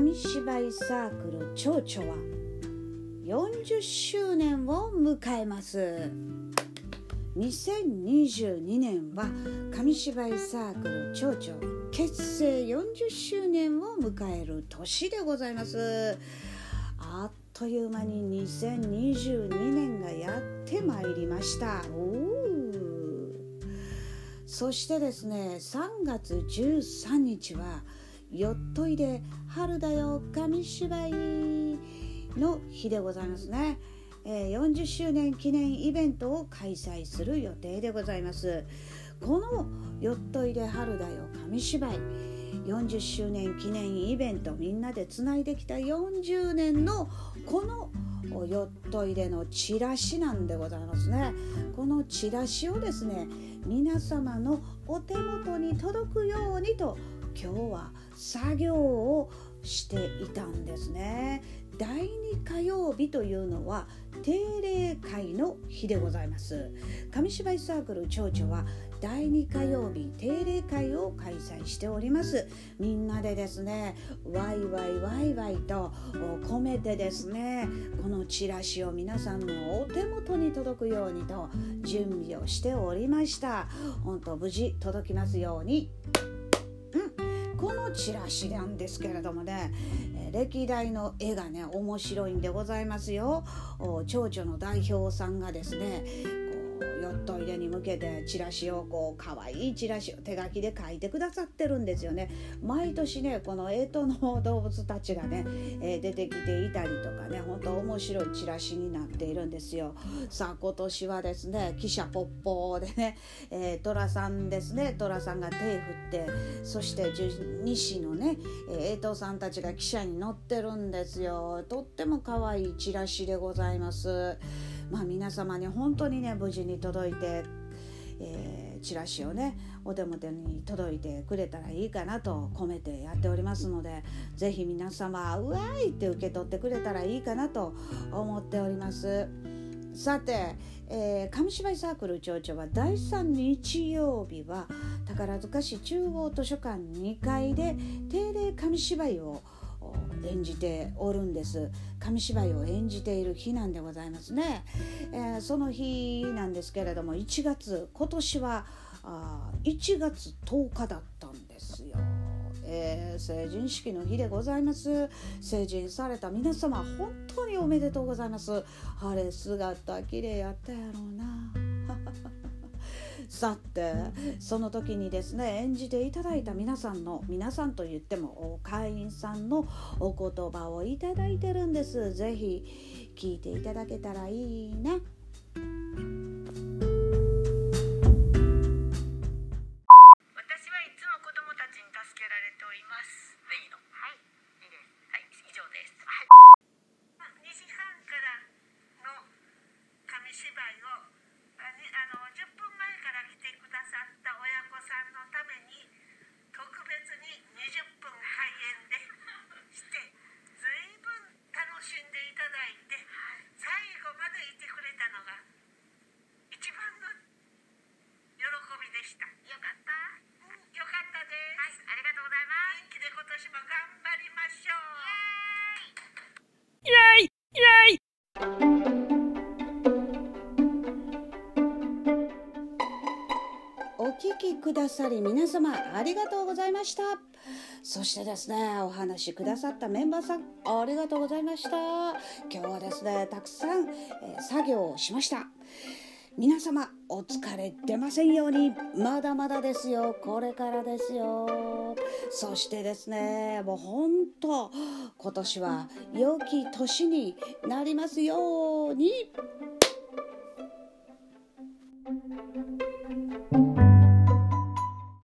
いサークル蝶々は40周年を迎えます。2022年は紙芝居サークル蝶々結成40周年を迎える年でございます。あっという間に2022年がやってまいりました。そしてですね3月13日はよっといで春だよ紙芝居の日でございますね、えー、40周年記念イベントを開催する予定でございます。このよっといで春だよ紙芝居40周年記念イベントみんなでつないできた40年のこのよっといでのチラシなんでございますね。このチラシをですね皆様のお手元に届くようにと今日は作業をしていたんですね。第2火曜日というのは定例会の日でございます。紙芝居サークル蝶々は第2火曜日定例会を開催しております。みんなでですねワイワイワイワイと込めてですねこのチラシを皆さんのお手元に届くようにと準備をしておりました。本当無事届きますように。このチラシなんですけれどもね、え歴代の絵がね面白いんでございますよ。蝶々の代表さんがですねヨット入れに向けてチラシをこう可愛いチラシを手書きで書いてくださってるんですよね。毎年ねこの干支の動物たちがね、えー、出てきていたりとかね本当面白いチラシになっているんですよ。さあ今年はですね記者ポッポでね、えー、寅さんですね。寅さんが手振ってそして十二支のね干支さんたちが記者に載ってるんですよ。とっても可愛いチラシでございます。まあ皆様に本当にね無事に届いて、えー、チラシをねお手元に届いてくれたらいいかなと込めてやっておりますので是非皆様うわーいって受け取ってくれたらいいかなと思っております。さて、えー、紙芝居サークル町長は第3日曜日は宝塚市中央図書館2階で定例紙芝居を演じておるんです。紙芝居を演じている日なんでございますね、えー、その日なんですけれども1月今年はあ1月10日だったんですよ。えー、成人式の日でございます。成人された皆様本当におめでとうございます。晴れ姿綺麗やったやろうな。さてその時にですね演じていただいた皆さんの皆さんと言っても会員さんのお言葉をいただいてるんです是非聞いていただけたらいいな。くださり皆様ありがとうございました。そしてですねお話しくださったメンバーさんありがとうございました。今日はですねたくさん、えー、作業をしました。皆様お疲れ出ませんように。まだまだですよ。これからですよ。そしてですねもうほんと今年は良き年になりますように。